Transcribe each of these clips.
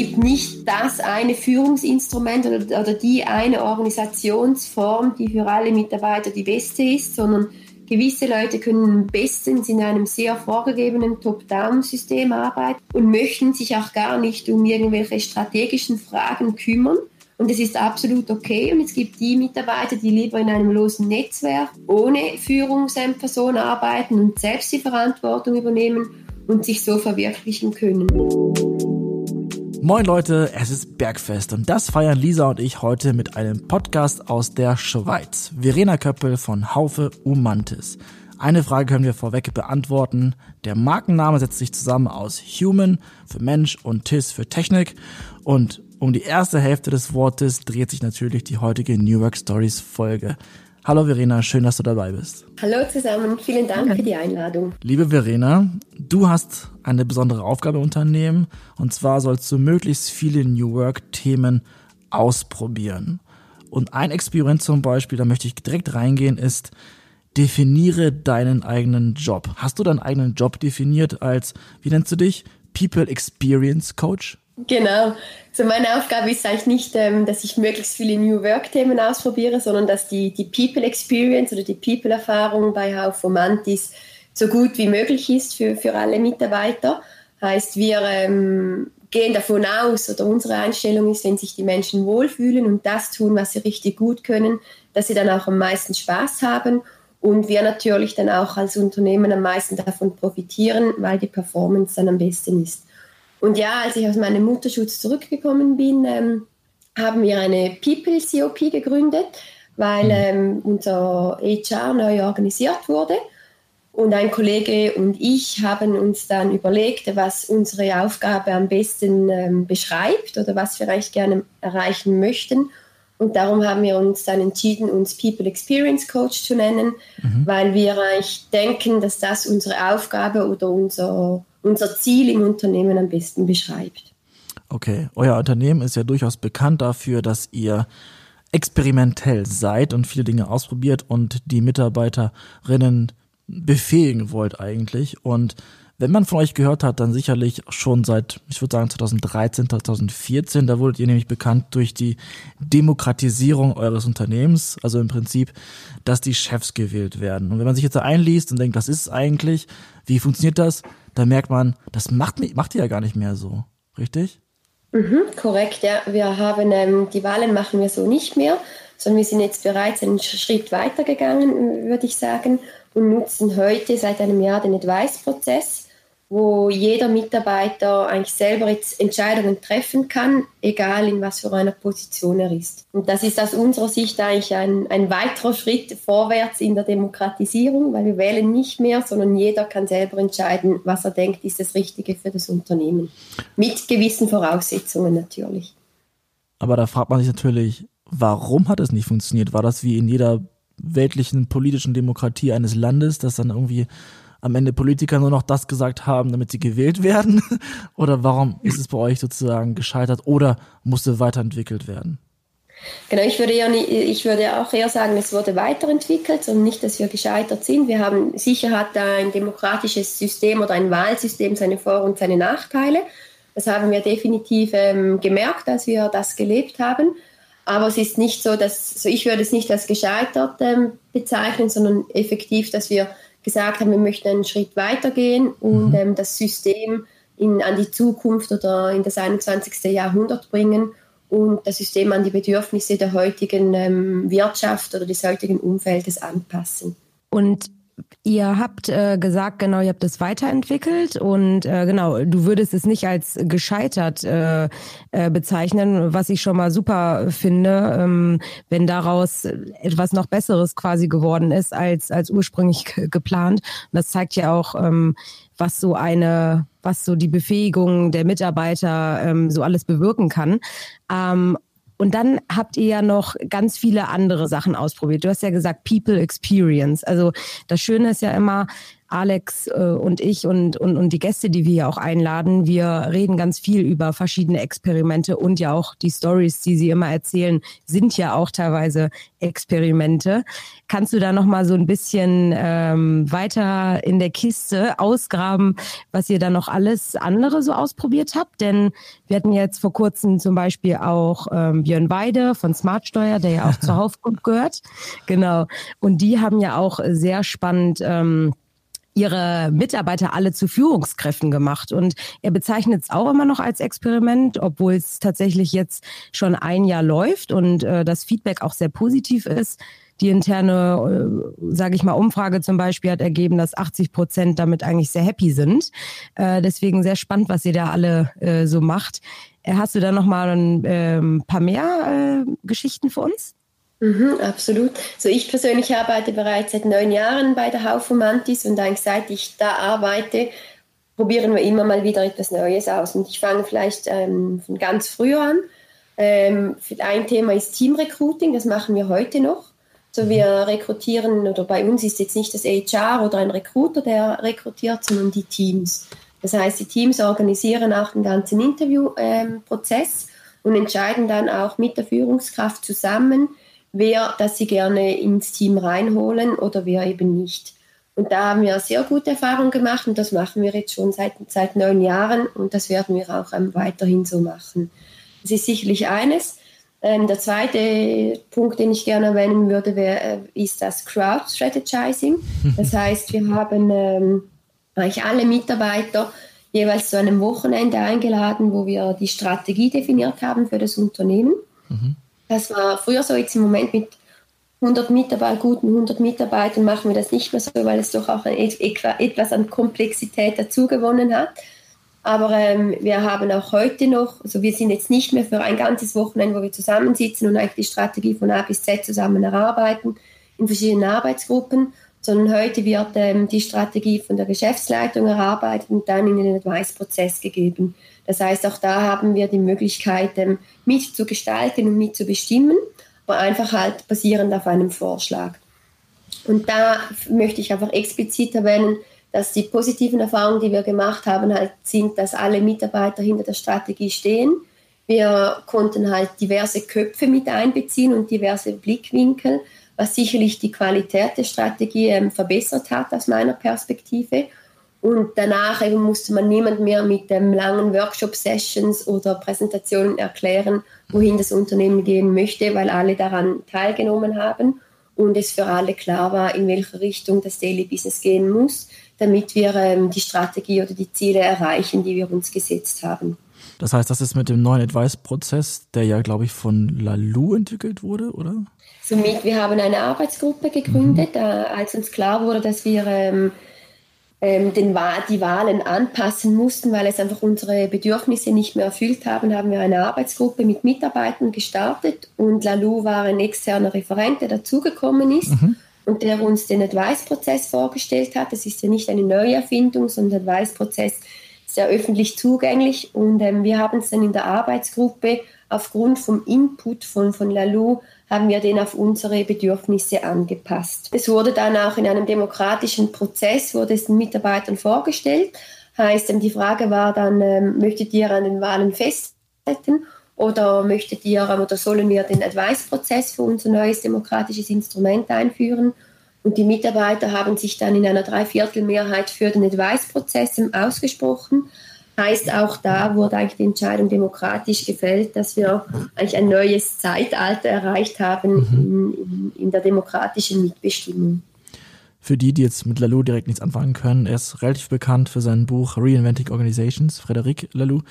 gibt nicht das eine Führungsinstrument oder, oder die eine Organisationsform, die für alle Mitarbeiter die beste ist, sondern gewisse Leute können bestens in einem sehr vorgegebenen Top-Down-System arbeiten und möchten sich auch gar nicht um irgendwelche strategischen Fragen kümmern. Und das ist absolut okay. Und es gibt die Mitarbeiter, die lieber in einem losen Netzwerk ohne Führungsperson arbeiten und selbst die Verantwortung übernehmen und sich so verwirklichen können. Moin Leute, es ist Bergfest und das feiern Lisa und ich heute mit einem Podcast aus der Schweiz. Verena Köppel von Haufe Umantis. Eine Frage können wir vorweg beantworten. Der Markenname setzt sich zusammen aus Human für Mensch und Tis für Technik. Und um die erste Hälfte des Wortes dreht sich natürlich die heutige New Work Stories Folge. Hallo Verena, schön, dass du dabei bist. Hallo zusammen, vielen Dank für die Einladung. Liebe Verena, du hast eine besondere Aufgabe im Unternehmen und zwar sollst du möglichst viele New Work-Themen ausprobieren. Und ein Experiment zum Beispiel, da möchte ich direkt reingehen, ist, definiere deinen eigenen Job. Hast du deinen eigenen Job definiert als, wie nennst du dich? People Experience Coach? Genau. So meine Aufgabe ist eigentlich nicht, ähm, dass ich möglichst viele New Work-Themen ausprobiere, sondern dass die, die People Experience oder die People-Erfahrung bei Haufomantis so gut wie möglich ist für, für alle Mitarbeiter. Heißt, wir ähm, gehen davon aus, oder unsere Einstellung ist, wenn sich die Menschen wohlfühlen und das tun, was sie richtig gut können, dass sie dann auch am meisten Spaß haben und wir natürlich dann auch als Unternehmen am meisten davon profitieren, weil die Performance dann am besten ist. Und ja, als ich aus meinem Mutterschutz zurückgekommen bin, ähm, haben wir eine People COP gegründet, weil mhm. ähm, unser HR neu organisiert wurde. Und ein Kollege und ich haben uns dann überlegt, was unsere Aufgabe am besten ähm, beschreibt oder was wir eigentlich gerne erreichen möchten. Und darum haben wir uns dann entschieden, uns People Experience Coach zu nennen, mhm. weil wir eigentlich denken, dass das unsere Aufgabe oder unser unser Ziel im Unternehmen am besten beschreibt. Okay, euer Unternehmen ist ja durchaus bekannt dafür, dass ihr experimentell seid und viele Dinge ausprobiert und die Mitarbeiterinnen befähigen wollt eigentlich. Und wenn man von euch gehört hat, dann sicherlich schon seit, ich würde sagen 2013, 2014, da wurdet ihr nämlich bekannt durch die Demokratisierung eures Unternehmens, also im Prinzip, dass die Chefs gewählt werden. Und wenn man sich jetzt da einliest und denkt, was ist eigentlich, wie funktioniert das, da merkt man, das macht, macht ihr ja gar nicht mehr so, richtig? Mhm, korrekt, ja. Wir haben ähm, die Wahlen machen wir so nicht mehr, sondern wir sind jetzt bereits einen Schritt weiter gegangen, würde ich sagen, und nutzen heute seit einem Jahr den Advice-Prozess wo jeder Mitarbeiter eigentlich selber jetzt Entscheidungen treffen kann, egal in was für einer Position er ist. Und das ist aus unserer Sicht eigentlich ein, ein weiterer Schritt vorwärts in der Demokratisierung, weil wir wählen nicht mehr, sondern jeder kann selber entscheiden, was er denkt, ist das Richtige für das Unternehmen. Mit gewissen Voraussetzungen natürlich. Aber da fragt man sich natürlich, warum hat es nicht funktioniert? War das wie in jeder weltlichen politischen Demokratie eines Landes, dass dann irgendwie am Ende Politiker nur noch das gesagt haben, damit sie gewählt werden? Oder warum ist es bei euch sozusagen gescheitert oder musste weiterentwickelt werden? Genau, ich würde, ja ich würde auch eher sagen, es wurde weiterentwickelt und nicht, dass wir gescheitert sind. Wir haben sicher hat ein demokratisches System oder ein Wahlsystem seine Vor- und seine Nachteile. Das haben wir definitiv ähm, gemerkt, als wir das gelebt haben. Aber es ist nicht so, dass, so ich würde es nicht als gescheitert ähm, bezeichnen, sondern effektiv, dass wir gesagt haben, wir möchten einen Schritt weitergehen und mhm. ähm, das System in, an die Zukunft oder in das 21. Jahrhundert bringen und das System an die Bedürfnisse der heutigen ähm, Wirtschaft oder des heutigen Umfeldes anpassen. Und Ihr habt äh, gesagt, genau, ihr habt es weiterentwickelt und äh, genau, du würdest es nicht als gescheitert äh, äh, bezeichnen, was ich schon mal super finde, ähm, wenn daraus etwas noch Besseres quasi geworden ist als als ursprünglich geplant. Und das zeigt ja auch, ähm, was so eine, was so die Befähigung der Mitarbeiter ähm, so alles bewirken kann. Ähm, und dann habt ihr ja noch ganz viele andere Sachen ausprobiert. Du hast ja gesagt People Experience. Also das Schöne ist ja immer, Alex äh, und ich und, und, und die Gäste, die wir ja auch einladen, wir reden ganz viel über verschiedene Experimente und ja auch die Stories, die sie immer erzählen, sind ja auch teilweise Experimente. Kannst du da noch mal so ein bisschen ähm, weiter in der Kiste ausgraben, was ihr da noch alles andere so ausprobiert habt? Denn wir hatten jetzt vor kurzem zum Beispiel auch ähm, Björn Weide von Smartsteuer, der ja auch zur Haufgruppe gehört. Genau. Und die haben ja auch sehr spannend ähm, ihre Mitarbeiter alle zu Führungskräften gemacht. Und er bezeichnet es auch immer noch als Experiment, obwohl es tatsächlich jetzt schon ein Jahr läuft und äh, das Feedback auch sehr positiv ist. Die interne, äh, sage ich mal, Umfrage zum Beispiel hat ergeben, dass 80 Prozent damit eigentlich sehr happy sind. Äh, deswegen sehr spannend, was ihr da alle äh, so macht. Hast du da noch mal ein äh, paar mehr Geschichten für uns? Mhm, absolut. So ich persönlich arbeite bereits seit neun Jahren bei der Haufomantis und eigentlich seit ich da arbeite, probieren wir immer mal wieder etwas Neues aus. Und ich fange vielleicht ähm, von ganz früh an. Ähm, ein Thema ist Teamrecruiting, das machen wir heute noch. So wir rekrutieren, oder bei uns ist jetzt nicht das HR oder ein Recruiter, der rekrutiert, sondern die Teams. Das heißt, die Teams organisieren auch den ganzen Interviewprozess ähm, und entscheiden dann auch mit der Führungskraft zusammen, wer das sie gerne ins Team reinholen oder wer eben nicht. Und da haben wir sehr gute Erfahrungen gemacht und das machen wir jetzt schon seit, seit neun Jahren und das werden wir auch ähm, weiterhin so machen. Das ist sicherlich eines. Ähm, der zweite Punkt, den ich gerne erwähnen würde, wär, äh, ist das Crowd Strategizing. Das heißt, wir haben ähm, eigentlich alle Mitarbeiter jeweils zu einem Wochenende eingeladen, wo wir die Strategie definiert haben für das Unternehmen. Mhm. Das war früher so, jetzt im Moment mit 100 Mitarbeitern, guten 100 Mitarbeitern machen wir das nicht mehr so, weil es doch auch etwas an Komplexität dazugewonnen hat. Aber ähm, wir haben auch heute noch, also wir sind jetzt nicht mehr für ein ganzes Wochenende, wo wir zusammensitzen und eigentlich die Strategie von A bis Z zusammen erarbeiten in verschiedenen Arbeitsgruppen, sondern heute wird ähm, die Strategie von der Geschäftsleitung erarbeitet und dann in den Advice-Prozess gegeben. Das heißt, auch da haben wir die Möglichkeit, ähm, mitzugestalten und mitzubestimmen, aber einfach halt basierend auf einem Vorschlag. Und da möchte ich einfach explizit erwähnen, dass die positiven Erfahrungen, die wir gemacht haben, halt sind, dass alle Mitarbeiter hinter der Strategie stehen. Wir konnten halt diverse Köpfe mit einbeziehen und diverse Blickwinkel, was sicherlich die Qualität der Strategie ähm, verbessert hat aus meiner Perspektive. Und danach eben musste man niemand mehr mit ähm, langen Workshop-Sessions oder Präsentationen erklären, wohin das Unternehmen gehen möchte, weil alle daran teilgenommen haben und es für alle klar war, in welche Richtung das Daily Business gehen muss, damit wir ähm, die Strategie oder die Ziele erreichen, die wir uns gesetzt haben. Das heißt, das ist mit dem neuen Advice-Prozess, der ja, glaube ich, von Lalou entwickelt wurde, oder? Somit, wir haben eine Arbeitsgruppe gegründet, mhm. als uns klar wurde, dass wir ähm, ähm, den, die Wahlen anpassen mussten, weil es einfach unsere Bedürfnisse nicht mehr erfüllt haben, haben wir eine Arbeitsgruppe mit Mitarbeitern gestartet und Lalou war ein externer Referent, der dazugekommen ist mhm. und der uns den Advice-Prozess vorgestellt hat. Das ist ja nicht eine Neuerfindung, sondern der Advice-Prozess ist ja öffentlich zugänglich und ähm, wir haben es dann in der Arbeitsgruppe aufgrund vom Input von, von Lalou haben wir den auf unsere Bedürfnisse angepasst. Es wurde dann auch in einem demokratischen Prozess, wurde es den Mitarbeitern vorgestellt. Heißt, ähm, die Frage war dann, ähm, möchtet ihr an den Wahlen festhalten oder möchtet ihr oder sollen wir den Advice-Prozess für unser neues demokratisches Instrument einführen? Und die Mitarbeiter haben sich dann in einer Dreiviertelmehrheit für den Advice-Prozess ausgesprochen Heißt, auch da wurde eigentlich die Entscheidung demokratisch gefällt, dass wir eigentlich ein neues Zeitalter erreicht haben mhm. in, in, in der demokratischen Mitbestimmung. Für die, die jetzt mit Lalou direkt nichts anfangen können, er ist relativ bekannt für sein Buch Reinventing Organizations, Frederic Lalou.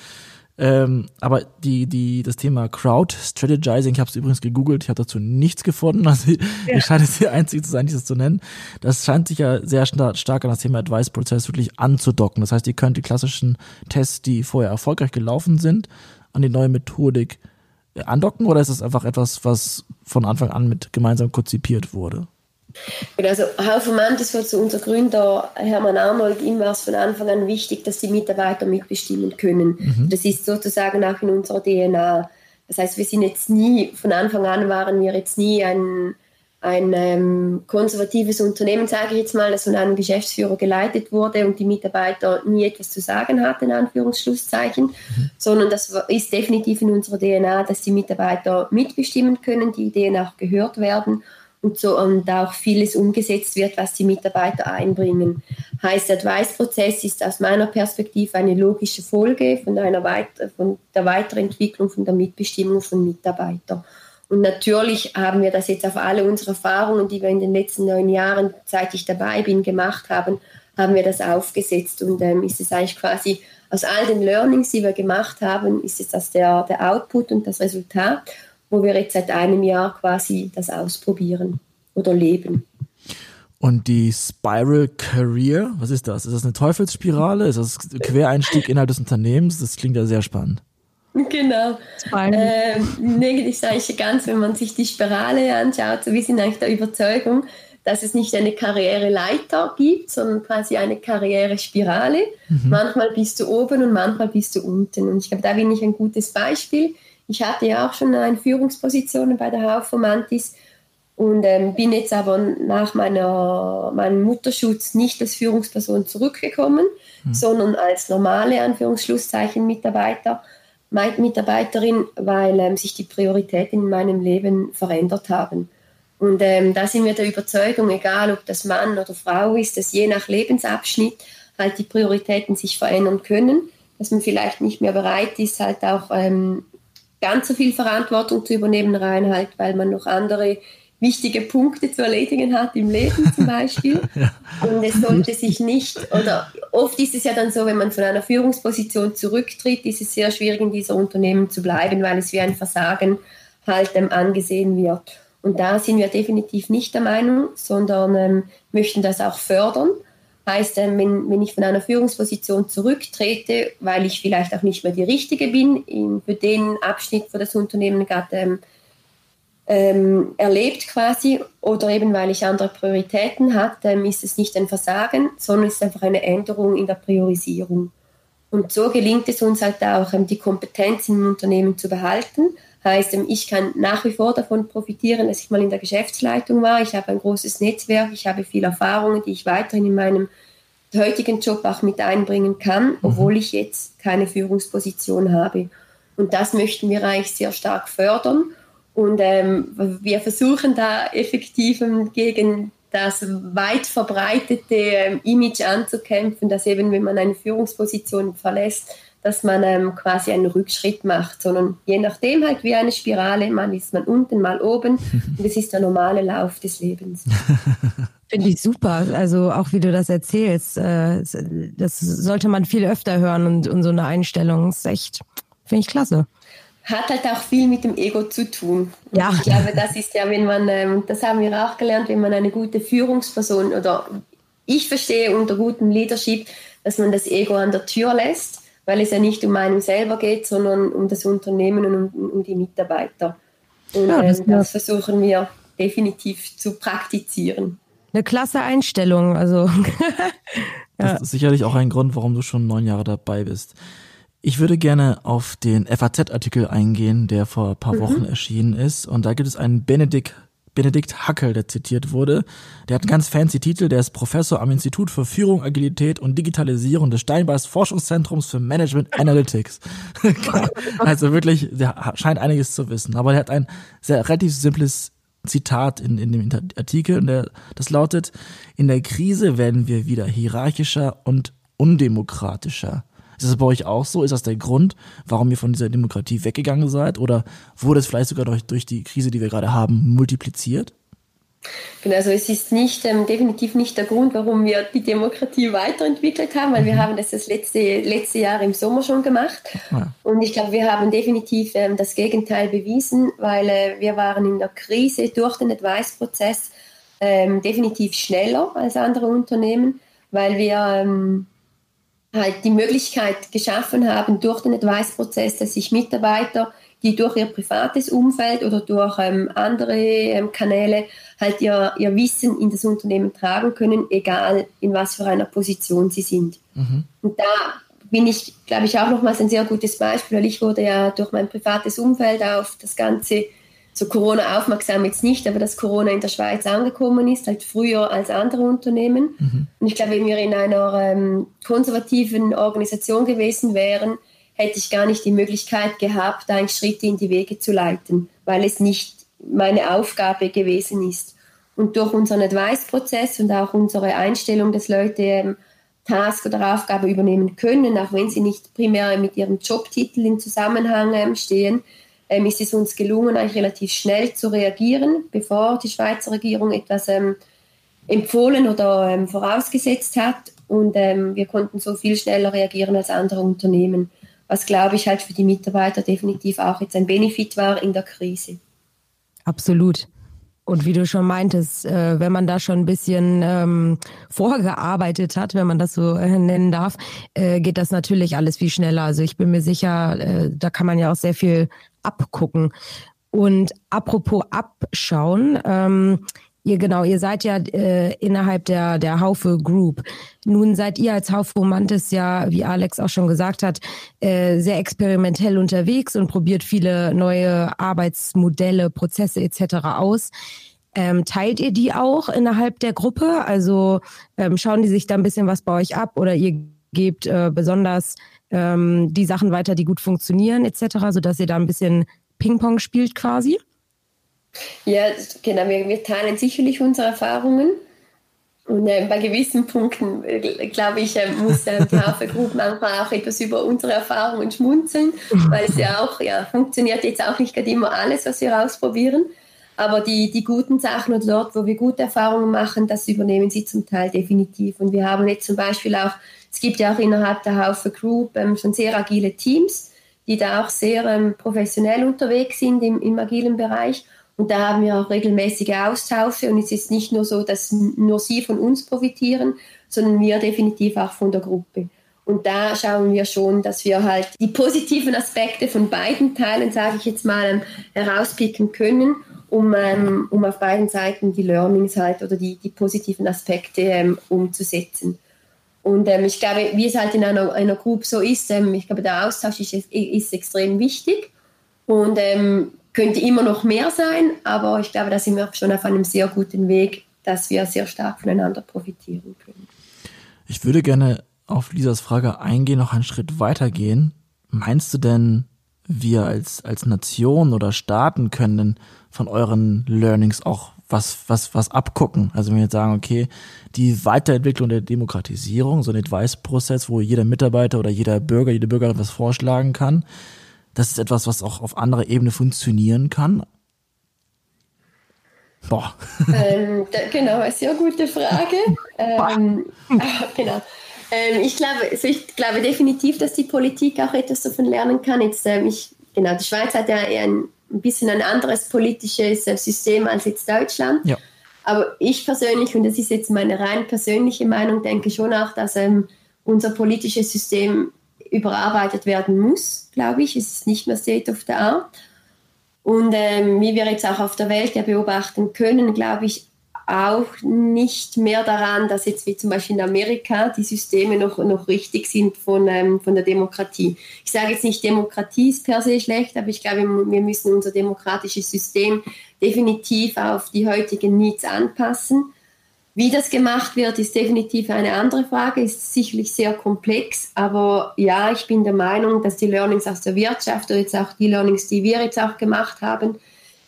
Ähm, aber die, die, das Thema Crowd Strategizing, ich habe es übrigens gegoogelt, ich habe dazu nichts gefunden. Also ja. ihr scheint es die einzige zu sein, die das zu nennen. Das scheint sich ja sehr stark an das Thema Advice-Prozess wirklich anzudocken. Das heißt, ihr könnt die klassischen Tests, die vorher erfolgreich gelaufen sind, an die neue Methodik äh, andocken oder ist es einfach etwas, was von Anfang an mit gemeinsam konzipiert wurde? Also Haufermantis war zu unser Gründer Hermann Arnold, ihm war es von Anfang an wichtig, dass die Mitarbeiter mitbestimmen können. Mhm. Das ist sozusagen auch in unserer DNA. Das heißt, wir sind jetzt nie, von Anfang an waren wir jetzt nie ein, ein ähm, konservatives Unternehmen, sage ich jetzt mal, das von einem Geschäftsführer geleitet wurde und die Mitarbeiter nie etwas zu sagen hatten, in Anführungsschlusszeichen, mhm. sondern das ist definitiv in unserer DNA, dass die Mitarbeiter mitbestimmen können, die Ideen auch gehört werden und so und auch vieles umgesetzt wird, was die Mitarbeiter einbringen. Heißt, der Advice-Prozess ist aus meiner Perspektive eine logische Folge von, einer Weit von der Weiterentwicklung, von der Mitbestimmung von Mitarbeitern. Und natürlich haben wir das jetzt auf alle unsere Erfahrungen, die wir in den letzten neun Jahren, seit ich dabei bin, gemacht haben, haben wir das aufgesetzt. Und ähm, ist es eigentlich quasi aus all den Learnings, die wir gemacht haben, ist es das der, der Output und das Resultat, wo wir jetzt seit einem Jahr quasi das ausprobieren oder leben. Und die Spiral Career, was ist das? Ist das eine Teufelsspirale? Ist das Quereinstieg innerhalb des Unternehmens? Das klingt ja sehr spannend. Genau. Ähm, negativ sage ich ganz, wenn man sich die Spirale anschaut, so wir sind eigentlich der Überzeugung, dass es nicht eine Karriereleiter gibt, sondern quasi eine Karrierespirale. Mhm. Manchmal bist du oben und manchmal bist du unten. Und ich glaube, da bin ich ein gutes Beispiel. Ich hatte ja auch schon eine Führungsposition bei der Haufomantis und ähm, bin jetzt aber nach meiner, meinem Mutterschutz nicht als Führungsperson zurückgekommen, mhm. sondern als normale Anführungsschlusszeichen Mitarbeiter Mitarbeiterin, weil ähm, sich die Prioritäten in meinem Leben verändert haben. Und ähm, da sind wir der Überzeugung, egal ob das Mann oder Frau ist, dass je nach Lebensabschnitt halt die Prioritäten sich verändern können, dass man vielleicht nicht mehr bereit ist, halt auch ähm, ganz so viel Verantwortung zu übernehmen, rein halt, weil man noch andere wichtige Punkte zu erledigen hat im Leben zum Beispiel. ja. Und es sollte sich nicht, oder oft ist es ja dann so, wenn man von einer Führungsposition zurücktritt, ist es sehr schwierig in dieser Unternehmen zu bleiben, weil es wie ein Versagen halt ähm, angesehen wird. Und da sind wir definitiv nicht der Meinung, sondern ähm, möchten das auch fördern. Heißt, ähm, wenn, wenn ich von einer Führungsposition zurücktrete, weil ich vielleicht auch nicht mehr die Richtige bin, in, für den Abschnitt, wo das Unternehmen gerade ähm, ähm, erlebt quasi oder eben weil ich andere Prioritäten habe, ähm, ist es nicht ein Versagen, sondern es ist einfach eine Änderung in der Priorisierung. Und so gelingt es uns halt auch, ähm, die Kompetenz im Unternehmen zu behalten. Heißt, ähm, ich kann nach wie vor davon profitieren, dass ich mal in der Geschäftsleitung war. Ich habe ein großes Netzwerk, ich habe viele Erfahrungen, die ich weiterhin in meinem heutigen Job auch mit einbringen kann, mhm. obwohl ich jetzt keine Führungsposition habe. Und das möchten wir eigentlich sehr stark fördern. Und ähm, wir versuchen da effektiv gegen das weit verbreitete ähm, Image anzukämpfen, dass eben, wenn man eine Führungsposition verlässt, dass man ähm, quasi einen Rückschritt macht, sondern je nachdem halt wie eine Spirale, man ist man unten, mal oben und das ist der normale Lauf des Lebens. Finde ich super. Also auch wie du das erzählst, äh, das sollte man viel öfter hören und, und so eine Einstellung ist echt, finde ich klasse hat halt auch viel mit dem Ego zu tun. Ja. Ich glaube, das ist ja, wenn man, ähm, das haben wir auch gelernt, wenn man eine gute Führungsperson oder ich verstehe unter gutem Leadership, dass man das Ego an der Tür lässt, weil es ja nicht um einen selber geht, sondern um das Unternehmen und um, um die Mitarbeiter. Und ja, das, ähm, das versuchen wir definitiv zu praktizieren. Eine klasse Einstellung, also. ja. Das ist sicherlich auch ein Grund, warum du schon neun Jahre dabei bist. Ich würde gerne auf den FAZ-Artikel eingehen, der vor ein paar mhm. Wochen erschienen ist. Und da gibt es einen Benedikt, Benedikt Hackel, der zitiert wurde. Der hat einen ganz fancy Titel. Der ist Professor am Institut für Führung, Agilität und Digitalisierung des Steinbeis Forschungszentrums für Management Analytics. also wirklich, der scheint einiges zu wissen. Aber er hat ein sehr relativ simples Zitat in, in dem Artikel. Und der, das lautet, in der Krise werden wir wieder hierarchischer und undemokratischer. Ist das bei euch auch so? Ist das der Grund, warum ihr von dieser Demokratie weggegangen seid? Oder wurde es vielleicht sogar durch, durch die Krise, die wir gerade haben, multipliziert? Genau, also es ist nicht, ähm, definitiv nicht der Grund, warum wir die Demokratie weiterentwickelt haben, weil mhm. wir haben das das letzte, letzte Jahr im Sommer schon gemacht. Ja. Und ich glaube, wir haben definitiv ähm, das Gegenteil bewiesen, weil äh, wir waren in der Krise durch den Advice-Prozess ähm, definitiv schneller als andere Unternehmen, weil wir ähm, halt die Möglichkeit geschaffen haben durch den Advice-Prozess, dass sich Mitarbeiter, die durch ihr privates Umfeld oder durch ähm, andere ähm, Kanäle halt ihr, ihr Wissen in das Unternehmen tragen können, egal in was für einer Position sie sind. Mhm. Und da bin ich, glaube ich, auch nochmals ein sehr gutes Beispiel, weil ich wurde ja durch mein privates Umfeld auf das ganze so Corona aufmerksam jetzt nicht, aber dass Corona in der Schweiz angekommen ist, halt früher als andere Unternehmen. Mhm. Und ich glaube, wenn wir in einer ähm, konservativen Organisation gewesen wären, hätte ich gar nicht die Möglichkeit gehabt, eigentlich Schritte in die Wege zu leiten, weil es nicht meine Aufgabe gewesen ist. Und durch unseren Advice-Prozess und auch unsere Einstellung, dass Leute ähm, Task oder Aufgabe übernehmen können, auch wenn sie nicht primär mit ihrem Jobtitel in Zusammenhang ähm, stehen, ähm, ist es uns gelungen, eigentlich relativ schnell zu reagieren, bevor die Schweizer Regierung etwas ähm, empfohlen oder ähm, vorausgesetzt hat. Und ähm, wir konnten so viel schneller reagieren als andere Unternehmen, was, glaube ich, halt für die Mitarbeiter definitiv auch jetzt ein Benefit war in der Krise. Absolut. Und wie du schon meintest, äh, wenn man da schon ein bisschen ähm, vorgearbeitet hat, wenn man das so äh, nennen darf, äh, geht das natürlich alles viel schneller. Also ich bin mir sicher, äh, da kann man ja auch sehr viel abgucken. Und apropos abschauen, ähm, Ihr genau, ihr seid ja äh, innerhalb der der Haufe Group. Nun seid ihr als Haufe Romantis ja, wie Alex auch schon gesagt hat, äh, sehr experimentell unterwegs und probiert viele neue Arbeitsmodelle, Prozesse etc. aus. Ähm, teilt ihr die auch innerhalb der Gruppe? Also ähm, schauen die sich da ein bisschen was bei euch ab oder ihr gebt äh, besonders ähm, die Sachen weiter, die gut funktionieren etc., sodass ihr da ein bisschen Ping-Pong spielt quasi? Ja, genau, wir, wir teilen sicherlich unsere Erfahrungen. Und äh, bei gewissen Punkten, äh, glaube ich, äh, muss äh, die Haufe Group manchmal auch etwas über unsere Erfahrungen schmunzeln, weil es ja auch, ja, funktioniert jetzt auch nicht gerade immer alles, was wir ausprobieren. Aber die, die guten Sachen oder dort, wo wir gute Erfahrungen machen, das übernehmen sie zum Teil definitiv. Und wir haben jetzt zum Beispiel auch, es gibt ja auch innerhalb der Haufe Group ähm, schon sehr agile Teams, die da auch sehr ähm, professionell unterwegs sind im, im agilen Bereich. Und da haben wir auch regelmäßige Austausche und es ist nicht nur so, dass nur sie von uns profitieren, sondern wir definitiv auch von der Gruppe. Und da schauen wir schon, dass wir halt die positiven Aspekte von beiden Teilen, sage ich jetzt mal, ähm, herauspicken können, um, ähm, um auf beiden Seiten die Learnings halt oder die, die positiven Aspekte ähm, umzusetzen. Und ähm, ich glaube, wie es halt in einer, einer Gruppe so ist, ähm, ich glaube, der Austausch ist, ist extrem wichtig. Und ähm, könnte immer noch mehr sein, aber ich glaube, da sind wir schon auf einem sehr guten Weg, dass wir sehr stark voneinander profitieren können. Ich würde gerne auf Lisas Frage eingehen, noch einen Schritt weitergehen. Meinst du denn, wir als, als Nation oder Staaten können denn von euren Learnings auch was, was, was abgucken? Also wenn wir jetzt sagen, okay, die Weiterentwicklung der Demokratisierung, so ein Advice-Prozess, wo jeder Mitarbeiter oder jeder Bürger, jede Bürgerin was vorschlagen kann, das ist etwas, was auch auf anderer Ebene funktionieren kann? Boah. Ähm, da, genau, eine sehr gute Frage. ähm, ah, genau. Ähm, ich, glaube, also ich glaube definitiv, dass die Politik auch etwas davon lernen kann. Jetzt, ähm, ich, genau, die Schweiz hat ja eher ein, ein bisschen ein anderes politisches äh, System als jetzt Deutschland. Ja. Aber ich persönlich, und das ist jetzt meine rein persönliche Meinung, denke schon auch, dass ähm, unser politisches System überarbeitet werden muss, glaube ich. Es ist nicht mehr State of the Art. Und ähm, wie wir jetzt auch auf der Welt ja beobachten können, glaube ich auch nicht mehr daran, dass jetzt wie zum Beispiel in Amerika die Systeme noch, noch richtig sind von, ähm, von der Demokratie. Ich sage jetzt nicht, Demokratie ist per se schlecht, aber ich glaube, wir müssen unser demokratisches System definitiv auf die heutigen Needs anpassen. Wie das gemacht wird, ist definitiv eine andere Frage, ist sicherlich sehr komplex, aber ja, ich bin der Meinung, dass die Learnings aus der Wirtschaft oder jetzt auch die Learnings, die wir jetzt auch gemacht haben,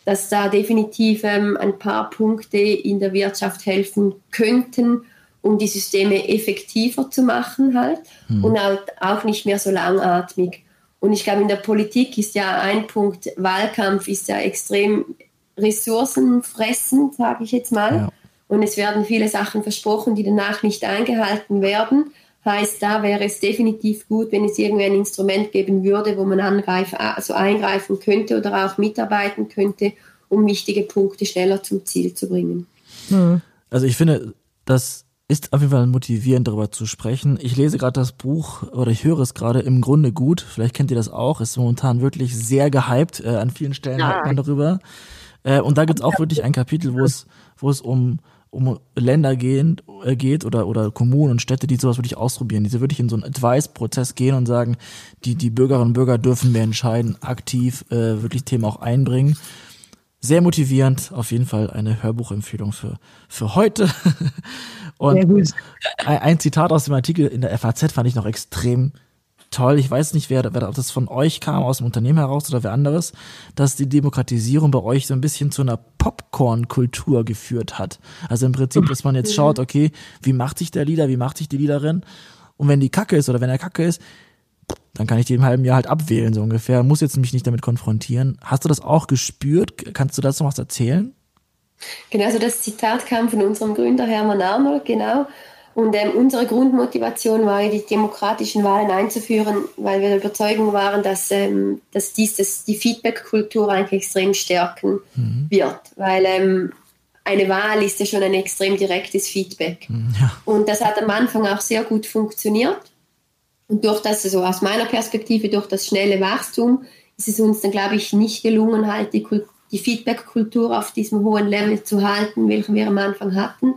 dass da definitiv ähm, ein paar Punkte in der Wirtschaft helfen könnten, um die Systeme effektiver zu machen halt hm. und halt auch nicht mehr so langatmig. Und ich glaube, in der Politik ist ja ein Punkt, Wahlkampf ist ja extrem ressourcenfressend, sage ich jetzt mal. Ja und es werden viele Sachen versprochen, die danach nicht eingehalten werden. Heißt, da wäre es definitiv gut, wenn es irgendwie ein Instrument geben würde, wo man angreif, also eingreifen könnte oder auch mitarbeiten könnte, um wichtige Punkte schneller zum Ziel zu bringen. Hm. Also ich finde, das ist auf jeden Fall motivierend, darüber zu sprechen. Ich lese gerade das Buch oder ich höre es gerade im Grunde gut. Vielleicht kennt ihr das auch. Ist momentan wirklich sehr gehypt. Äh, an vielen Stellen ja. hört man darüber. Äh, und da gibt es auch wirklich ein Kapitel, wo es, wo es um um Länder gehen, äh, geht oder, oder Kommunen und Städte, die sowas wirklich ausprobieren, die so wirklich in so einen Advice-Prozess gehen und sagen, die, die Bürgerinnen und Bürger dürfen mehr entscheiden, aktiv äh, wirklich Themen auch einbringen. sehr motivierend. Auf jeden Fall eine Hörbuchempfehlung für, für heute. Und Sehr gut. ein Zitat aus dem Artikel in der FAZ fand ich noch extrem toll. Ich weiß nicht, wer, wer ob das von euch kam, aus dem Unternehmen heraus oder wer anderes, dass die Demokratisierung bei euch so ein bisschen zu einer Popcorn-Kultur geführt hat. Also im Prinzip, dass man jetzt schaut, okay, wie macht sich der Leader, wie macht sich die Leaderin? Und wenn die Kacke ist oder wenn er Kacke ist, dann kann ich die im halben Jahr halt abwählen, so ungefähr. Muss jetzt mich nicht damit konfrontieren. Hast du das auch gespürt? Kannst du dazu was erzählen? Genau, also das Zitat kam von unserem Gründer Hermann Arnold, genau. Und ähm, unsere Grundmotivation war, die demokratischen Wahlen einzuführen, weil wir der Überzeugung waren, dass, ähm, dass dies das, die Feedback-Kultur eigentlich extrem stärken mhm. wird. Weil ähm, eine Wahl ist ja schon ein extrem direktes Feedback. Mhm, ja. Und das hat am Anfang auch sehr gut funktioniert. Und durch das, also aus meiner Perspektive, durch das schnelle Wachstum, ist es uns dann, glaube ich, nicht gelungen, halt die, die Feedback-Kultur auf diesem hohen Level zu halten, welchen wir am Anfang hatten.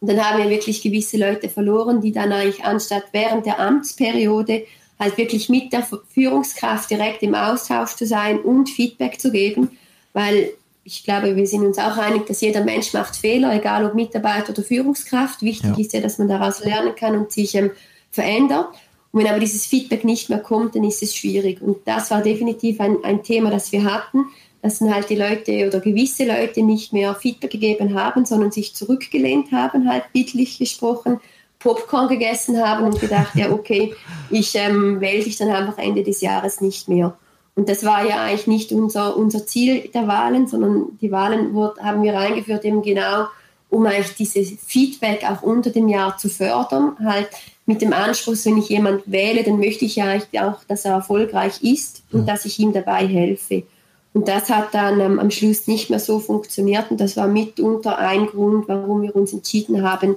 Und dann haben wir wirklich gewisse Leute verloren, die dann eigentlich anstatt während der Amtsperiode halt wirklich mit der Führungskraft direkt im Austausch zu sein und Feedback zu geben, weil ich glaube, wir sind uns auch einig, dass jeder Mensch macht Fehler, egal ob Mitarbeiter oder Führungskraft. Wichtig ja. ist ja, dass man daraus lernen kann und sich ähm, verändert. Und wenn aber dieses Feedback nicht mehr kommt, dann ist es schwierig. Und das war definitiv ein, ein Thema, das wir hatten, dass dann halt die Leute oder gewisse Leute nicht mehr Feedback gegeben haben, sondern sich zurückgelehnt haben, halt bildlich gesprochen, Popcorn gegessen haben und gedacht, ja, okay, ich ähm, wähle dich dann einfach Ende des Jahres nicht mehr. Und das war ja eigentlich nicht unser, unser Ziel der Wahlen, sondern die Wahlen wurde, haben wir eingeführt eben genau, um eigentlich dieses Feedback auch unter dem Jahr zu fördern, halt mit dem Anspruch, wenn ich jemand wähle, dann möchte ich ja auch, dass er erfolgreich ist und dass ich ihm dabei helfe. Und das hat dann ähm, am Schluss nicht mehr so funktioniert und das war mitunter ein Grund, warum wir uns entschieden haben,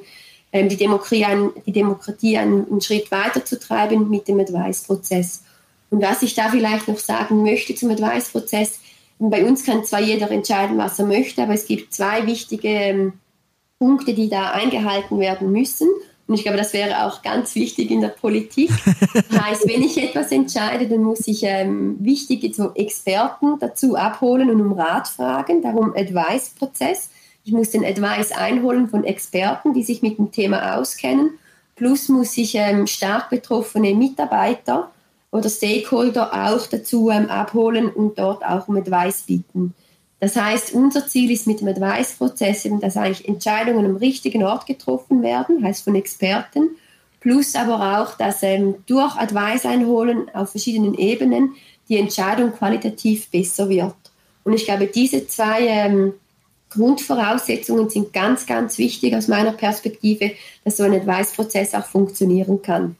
ähm, die, Demokratie, ein, die Demokratie einen, einen Schritt weiter zu treiben mit dem Advice-Prozess. Und was ich da vielleicht noch sagen möchte zum Advice-Prozess, bei uns kann zwar jeder entscheiden, was er möchte, aber es gibt zwei wichtige ähm, Punkte, die da eingehalten werden müssen. Und ich glaube, das wäre auch ganz wichtig in der Politik. Das heißt, wenn ich etwas entscheide, dann muss ich ähm, wichtige so Experten dazu abholen und um Rat fragen. Darum Advice-Prozess. Ich muss den Advice einholen von Experten, die sich mit dem Thema auskennen. Plus muss ich ähm, stark betroffene Mitarbeiter oder Stakeholder auch dazu ähm, abholen und dort auch um Advice bieten. Das heißt, unser Ziel ist mit dem Advice-Prozess eben, dass eigentlich Entscheidungen am richtigen Ort getroffen werden, heißt von Experten, plus aber auch, dass ähm, durch Advice einholen auf verschiedenen Ebenen die Entscheidung qualitativ besser wird. Und ich glaube, diese zwei ähm, Grundvoraussetzungen sind ganz, ganz wichtig aus meiner Perspektive, dass so ein Advice-Prozess auch funktionieren kann.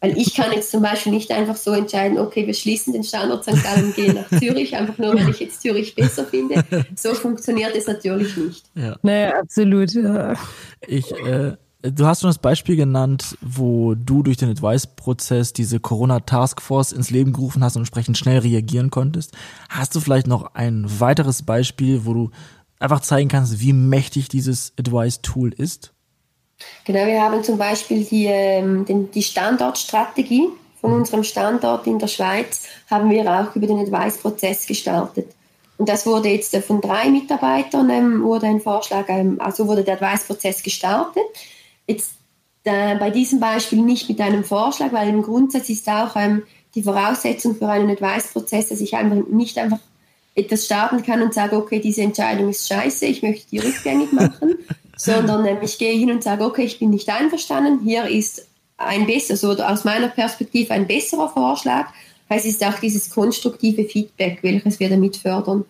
Weil ich kann jetzt zum Beispiel nicht einfach so entscheiden, okay, wir schließen den Standort St. Gallen und gehen nach Zürich, einfach nur, weil ich jetzt Zürich besser finde. So funktioniert es natürlich nicht. Ja. Naja, absolut. Ja. Ich, äh, du hast schon das Beispiel genannt, wo du durch den Advice-Prozess diese Corona-Taskforce ins Leben gerufen hast und entsprechend schnell reagieren konntest. Hast du vielleicht noch ein weiteres Beispiel, wo du einfach zeigen kannst, wie mächtig dieses Advice-Tool ist? Genau, wir haben zum Beispiel die, ähm, den, die Standortstrategie von unserem Standort in der Schweiz, haben wir auch über den Advice-Prozess gestartet. Und das wurde jetzt äh, von drei Mitarbeitern, ähm, wurde ein Vorschlag, ähm, also wurde der Advice-Prozess gestartet. Jetzt äh, bei diesem Beispiel nicht mit einem Vorschlag, weil im Grundsatz ist auch ähm, die Voraussetzung für einen Advice-Prozess, dass ich einfach nicht einfach etwas starten kann und sage, okay, diese Entscheidung ist scheiße, ich möchte die rückgängig machen, sondern ähm, ich gehe hin und sage, okay, ich bin nicht einverstanden, hier ist ein besseres oder aus meiner Perspektive ein besserer Vorschlag. Es ist auch dieses konstruktive Feedback, welches wir damit fördern.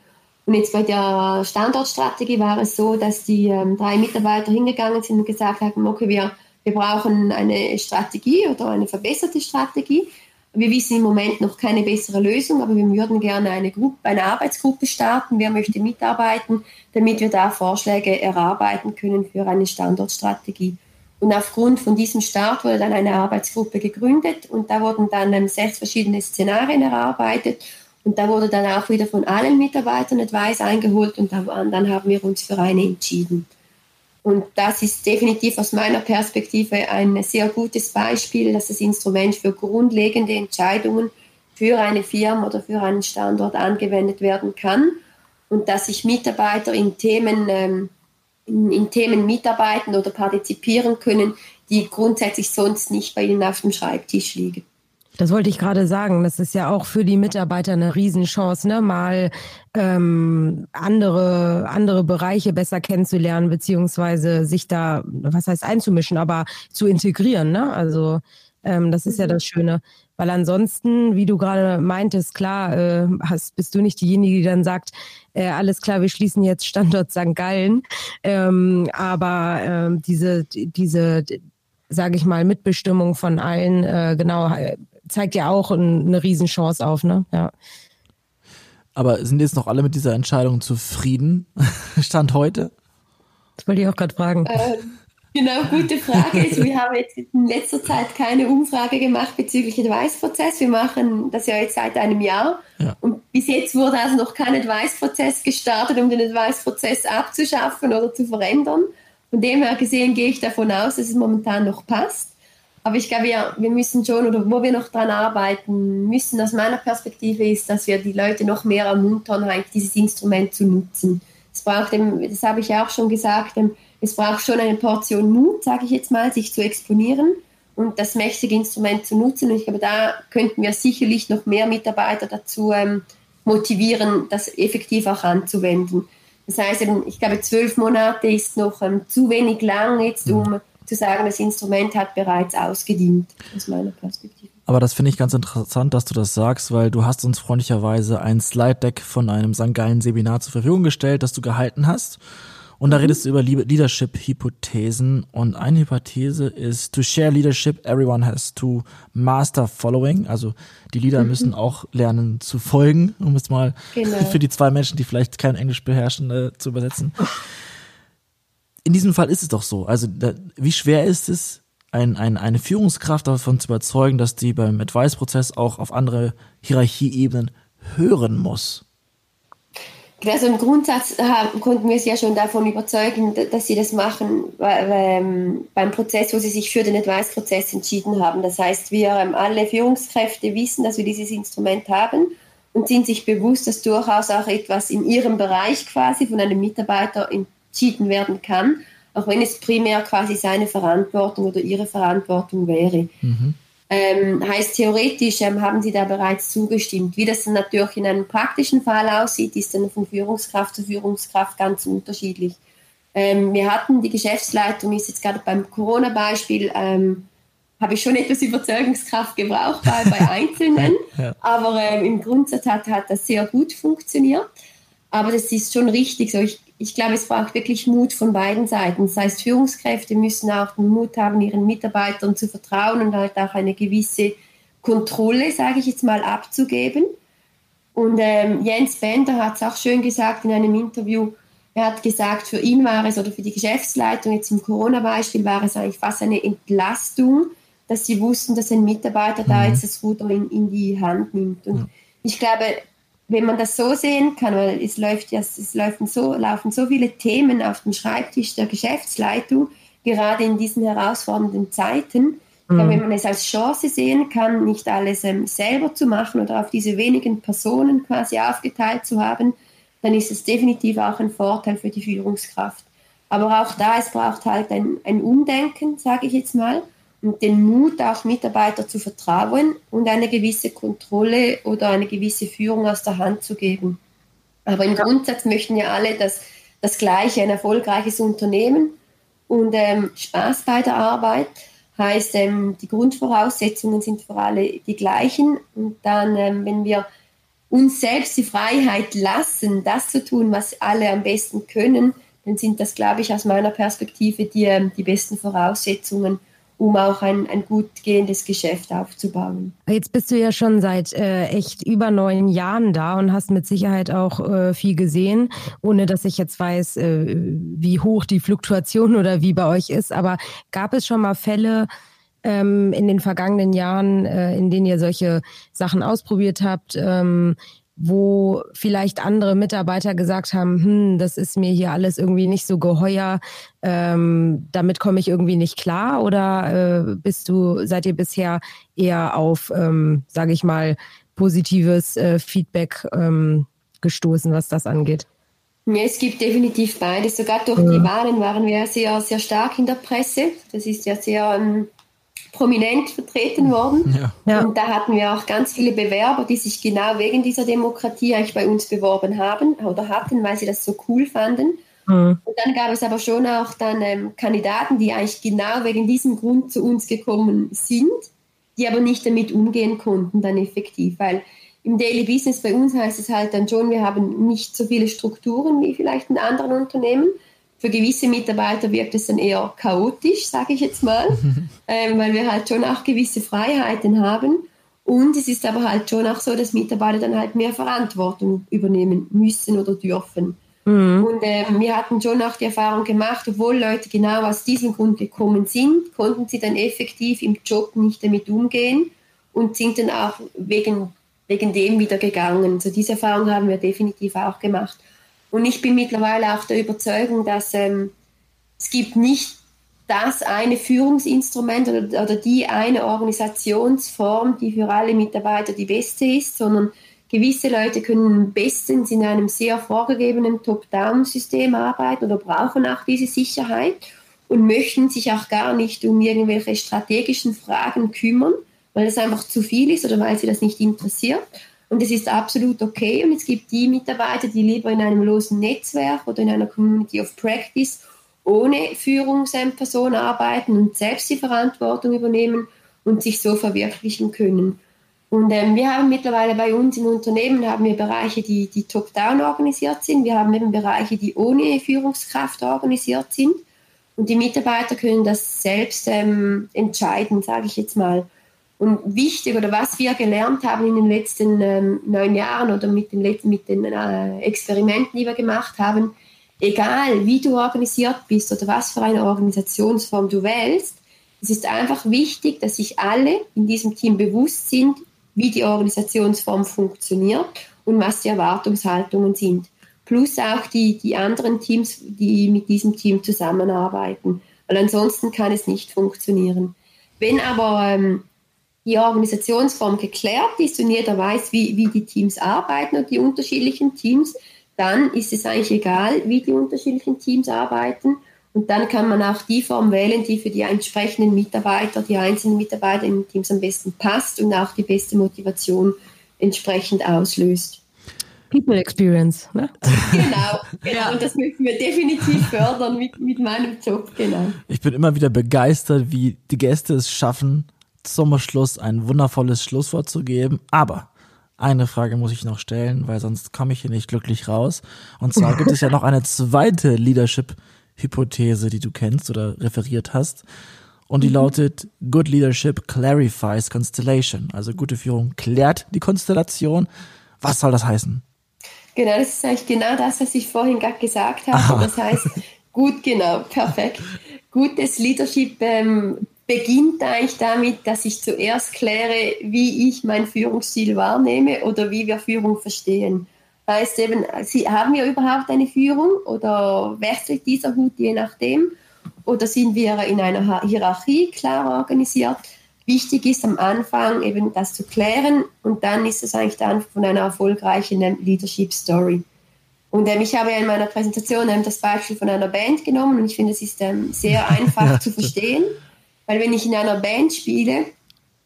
Und jetzt bei der Standortstrategie war es so, dass die ähm, drei Mitarbeiter hingegangen sind und gesagt haben, okay, wir, wir brauchen eine Strategie oder eine verbesserte Strategie. Wir wissen im Moment noch keine bessere Lösung, aber wir würden gerne eine, Gruppe, eine Arbeitsgruppe starten. Wer möchte mitarbeiten, damit wir da Vorschläge erarbeiten können für eine Standortstrategie. Und aufgrund von diesem Start wurde dann eine Arbeitsgruppe gegründet und da wurden dann ähm, sechs verschiedene Szenarien erarbeitet und da wurde dann auch wieder von allen Mitarbeitern Advice eingeholt und dann haben wir uns für eine entschieden. Und das ist definitiv aus meiner Perspektive ein sehr gutes Beispiel, dass das Instrument für grundlegende Entscheidungen für eine Firma oder für einen Standort angewendet werden kann. und dass sich Mitarbeiter in Themen, ähm, in, in Themen mitarbeiten oder partizipieren können, die grundsätzlich sonst nicht bei ihnen auf dem Schreibtisch liegen. Das wollte ich gerade sagen. Das ist ja auch für die Mitarbeiter eine Riesenchance, ne? mal ähm, andere, andere Bereiche besser kennenzulernen, beziehungsweise sich da, was heißt einzumischen, aber zu integrieren. Ne? Also ähm, das ist ja mhm. das Schöne. Weil ansonsten, wie du gerade meintest, klar, äh, hast, bist du nicht diejenige, die dann sagt, äh, alles klar, wir schließen jetzt Standort St. Gallen. Ähm, aber ähm, diese, diese, sage ich mal, Mitbestimmung von allen, äh, genau, zeigt ja auch eine Riesenchance auf, ne? Ja. Aber sind jetzt noch alle mit dieser Entscheidung zufrieden? Stand heute? Das wollte ich auch gerade fragen. Ähm, genau, gute Frage. Also wir haben jetzt in letzter Zeit keine Umfrage gemacht bezüglich Advice-Prozess. Wir machen das ja jetzt seit einem Jahr. Ja. Und bis jetzt wurde also noch kein Advice-Prozess gestartet, um den Advice-Prozess abzuschaffen oder zu verändern. Von dem her gesehen gehe ich davon aus, dass es momentan noch passt. Aber ich glaube, wir, wir müssen schon, oder wo wir noch dran arbeiten müssen, aus meiner Perspektive ist, dass wir die Leute noch mehr ermuntern, halt dieses Instrument zu nutzen. Es braucht, das habe ich ja auch schon gesagt, es braucht schon eine Portion Mut, sage ich jetzt mal, sich zu exponieren und das mächtige Instrument zu nutzen. Und ich glaube, da könnten wir sicherlich noch mehr Mitarbeiter dazu ähm, motivieren, das effektiv auch anzuwenden. Das heißt, ich glaube, zwölf Monate ist noch ähm, zu wenig lang jetzt, um zu sagen, das Instrument hat bereits ausgedient, aus meiner Perspektive. Aber das finde ich ganz interessant, dass du das sagst, weil du hast uns freundlicherweise ein Slide-Deck von einem St. Gallen Seminar zur Verfügung gestellt, das du gehalten hast. Und da mhm. redest du über Leadership-Hypothesen. Und eine Hypothese ist, to share leadership, everyone has to master following. Also die Leader mhm. müssen auch lernen zu folgen, um es mal genau. für die zwei Menschen, die vielleicht kein Englisch beherrschen, äh, zu übersetzen in diesem Fall ist es doch so. Also da, wie schwer ist es, ein, ein, eine Führungskraft davon zu überzeugen, dass die beim Advice-Prozess auch auf andere Hierarchieebenen hören muss? Also im Grundsatz haben, konnten wir sie ja schon davon überzeugen, dass sie das machen ähm, beim Prozess, wo sie sich für den Advice-Prozess entschieden haben. Das heißt, wir ähm, alle Führungskräfte wissen, dass wir dieses Instrument haben und sind sich bewusst, dass durchaus auch etwas in ihrem Bereich quasi von einem Mitarbeiter in entschieden werden kann, auch wenn es primär quasi seine Verantwortung oder ihre Verantwortung wäre. Mhm. Ähm, heißt theoretisch ähm, haben Sie da bereits zugestimmt. Wie das dann natürlich in einem praktischen Fall aussieht, ist dann von Führungskraft zu Führungskraft ganz unterschiedlich. Ähm, wir hatten die Geschäftsleitung, ist jetzt gerade beim Corona-Beispiel, ähm, habe ich schon etwas Überzeugungskraft gebraucht bei, bei Einzelnen, ja. aber ähm, im Grundsatz hat, hat das sehr gut funktioniert. Aber das ist schon richtig so. Ich, ich glaube, es braucht wirklich Mut von beiden Seiten. Das heißt, Führungskräfte müssen auch den Mut haben, ihren Mitarbeitern zu vertrauen und halt auch eine gewisse Kontrolle, sage ich jetzt mal, abzugeben. Und ähm, Jens Bender hat es auch schön gesagt in einem Interview. Er hat gesagt, für ihn war es oder für die Geschäftsleitung, jetzt im Corona-Beispiel, war es eigentlich fast eine Entlastung, dass sie wussten, dass ein Mitarbeiter mhm. da jetzt das Ruder in, in die Hand nimmt. Und ich glaube, wenn man das so sehen kann, weil es läuft ja, es laufen so, laufen so viele Themen auf dem Schreibtisch der Geschäftsleitung, gerade in diesen herausfordernden Zeiten. Mhm. Glaube, wenn man es als Chance sehen kann, nicht alles ähm, selber zu machen oder auf diese wenigen Personen quasi aufgeteilt zu haben, dann ist es definitiv auch ein Vorteil für die Führungskraft. Aber auch da, es braucht halt ein, ein Umdenken, sage ich jetzt mal den Mut, auch Mitarbeiter zu vertrauen und eine gewisse Kontrolle oder eine gewisse Führung aus der Hand zu geben. Aber im Grundsatz möchten ja alle das, das Gleiche, ein erfolgreiches Unternehmen und ähm, Spaß bei der Arbeit. Heißt, ähm, die Grundvoraussetzungen sind für alle die gleichen. Und dann, ähm, wenn wir uns selbst die Freiheit lassen, das zu tun, was alle am besten können, dann sind das, glaube ich, aus meiner Perspektive die, ähm, die besten Voraussetzungen, um auch ein, ein gut gehendes Geschäft aufzubauen. Jetzt bist du ja schon seit äh, echt über neun Jahren da und hast mit Sicherheit auch äh, viel gesehen, ohne dass ich jetzt weiß, äh, wie hoch die Fluktuation oder wie bei euch ist. Aber gab es schon mal Fälle, ähm, in den vergangenen Jahren, äh, in denen ihr solche Sachen ausprobiert habt, ähm, wo vielleicht andere Mitarbeiter gesagt haben, hm, das ist mir hier alles irgendwie nicht so geheuer, ähm, damit komme ich irgendwie nicht klar? Oder äh, bist du, seid ihr bisher eher auf, ähm, sage ich mal, positives äh, Feedback ähm, gestoßen, was das angeht? Ja, es gibt definitiv beides. Sogar durch die Wahlen waren wir sehr, sehr stark in der Presse. Das ist ja sehr ähm, prominent vertreten worden. Ja. Ja. Und da hatten wir auch ganz viele Bewerber, die sich genau wegen dieser Demokratie eigentlich bei uns beworben haben oder hatten, weil sie das so cool fanden. Mhm. Und dann gab es aber schon auch dann ähm, Kandidaten, die eigentlich genau wegen diesem Grund zu uns gekommen sind, die aber nicht damit umgehen konnten dann effektiv, weil im Daily Business bei uns heißt es halt dann schon, wir haben nicht so viele Strukturen wie vielleicht in anderen Unternehmen. Für gewisse Mitarbeiter wirkt es dann eher chaotisch, sage ich jetzt mal, ähm, weil wir halt schon auch gewisse Freiheiten haben. Und es ist aber halt schon auch so, dass Mitarbeiter dann halt mehr Verantwortung übernehmen müssen oder dürfen. Mhm. Und äh, wir hatten schon auch die Erfahrung gemacht, obwohl Leute genau aus diesem Grund gekommen sind, konnten sie dann effektiv im Job nicht damit umgehen und sind dann auch wegen, wegen dem wieder gegangen. Also diese Erfahrung haben wir definitiv auch gemacht. Und ich bin mittlerweile auch der Überzeugung, dass ähm, es gibt nicht das eine Führungsinstrument oder, oder die eine Organisationsform, die für alle Mitarbeiter die beste ist, sondern Gewisse Leute können bestens in einem sehr vorgegebenen Top-Down-System arbeiten oder brauchen auch diese Sicherheit und möchten sich auch gar nicht um irgendwelche strategischen Fragen kümmern, weil es einfach zu viel ist oder weil sie das nicht interessiert. Und es ist absolut okay. Und es gibt die Mitarbeiter, die lieber in einem losen Netzwerk oder in einer Community of Practice ohne Führungsperson arbeiten und selbst die Verantwortung übernehmen und sich so verwirklichen können. Und ähm, wir haben mittlerweile bei uns im Unternehmen haben wir Bereiche, die, die top-down organisiert sind. Wir haben eben Bereiche, die ohne Führungskraft organisiert sind. Und die Mitarbeiter können das selbst ähm, entscheiden, sage ich jetzt mal. Und wichtig oder was wir gelernt haben in den letzten ähm, neun Jahren oder mit den, mit den äh, Experimenten, die wir gemacht haben, egal wie du organisiert bist oder was für eine Organisationsform du wählst, es ist einfach wichtig, dass sich alle in diesem Team bewusst sind, wie die Organisationsform funktioniert und was die Erwartungshaltungen sind. Plus auch die, die anderen Teams, die mit diesem Team zusammenarbeiten. Weil ansonsten kann es nicht funktionieren. Wenn aber ähm, die Organisationsform geklärt ist und jeder weiß, wie, wie die Teams arbeiten und die unterschiedlichen Teams, dann ist es eigentlich egal, wie die unterschiedlichen Teams arbeiten und dann kann man auch die Form wählen, die für die entsprechenden Mitarbeiter, die einzelnen Mitarbeiter in Teams am besten passt und auch die beste Motivation entsprechend auslöst. People Experience, ne? Genau, genau. Ja. Und das möchten wir definitiv fördern mit, mit meinem Job, genau. Ich bin immer wieder begeistert, wie die Gäste es schaffen, zum Schluss ein wundervolles Schlusswort zu geben. Aber eine Frage muss ich noch stellen, weil sonst komme ich hier nicht glücklich raus. Und zwar gibt es ja noch eine zweite Leadership- Hypothese, die du kennst oder referiert hast. Und die mhm. lautet, Good Leadership clarifies constellation. Also gute Führung klärt die Konstellation. Was soll das heißen? Genau, das ist eigentlich genau das, was ich vorhin gerade gesagt habe. Aha. Das heißt, gut, genau, perfekt. Gutes Leadership ähm, beginnt eigentlich damit, dass ich zuerst kläre, wie ich mein Führungsstil wahrnehme oder wie wir Führung verstehen heißt eben, sie, haben wir überhaupt eine Führung oder wechselt dieser Hut je nachdem? Oder sind wir in einer Hierarchie klar organisiert? Wichtig ist am Anfang eben das zu klären und dann ist es eigentlich dann von einer erfolgreichen Leadership Story. Und ähm, ich habe ja in meiner Präsentation ähm, das Beispiel von einer Band genommen und ich finde, es ist ähm, sehr einfach zu verstehen, weil wenn ich in einer Band spiele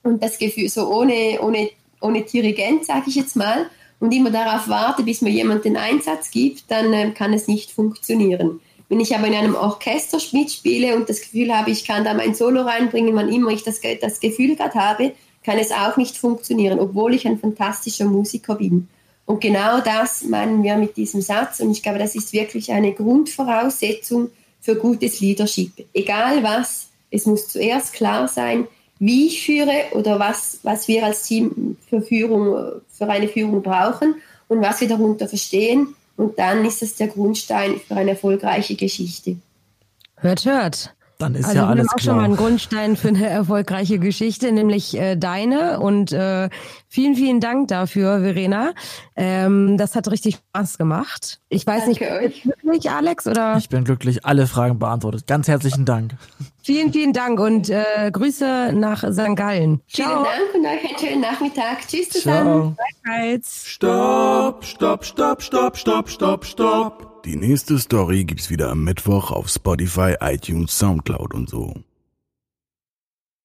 und das Gefühl so ohne, ohne, ohne Dirigent, sage ich jetzt mal, und immer darauf warte, bis mir jemand den Einsatz gibt, dann äh, kann es nicht funktionieren. Wenn ich aber in einem Orchester mitspiele und das Gefühl habe, ich kann da mein Solo reinbringen, wann immer ich das, das Gefühl gerade habe, kann es auch nicht funktionieren, obwohl ich ein fantastischer Musiker bin. Und genau das meinen wir mit diesem Satz. Und ich glaube, das ist wirklich eine Grundvoraussetzung für gutes Leadership. Egal was, es muss zuerst klar sein, wie ich führe oder was, was wir als Team für, Führung, für eine Führung brauchen und was wir darunter verstehen. Und dann ist es der Grundstein für eine erfolgreiche Geschichte. Hört, hört. Dann ist also ja alles auch klar. schon mal ein Grundstein für eine erfolgreiche Geschichte, nämlich äh, deine. Und äh, vielen, vielen Dank dafür, Verena. Ähm, das hat richtig Spaß gemacht. Ich weiß Danke nicht, euch. glücklich, Alex? Oder? Ich bin glücklich, alle Fragen beantwortet. Ganz herzlichen Dank. Vielen, vielen Dank und äh, Grüße nach St. Gallen. Ciao. Vielen Dank und euch einen schönen Nachmittag. Tschüss zusammen. Stopp, stopp, stopp, stopp, stopp, stopp, stopp. Die nächste Story gibt's wieder am Mittwoch auf Spotify, iTunes, Soundcloud und so.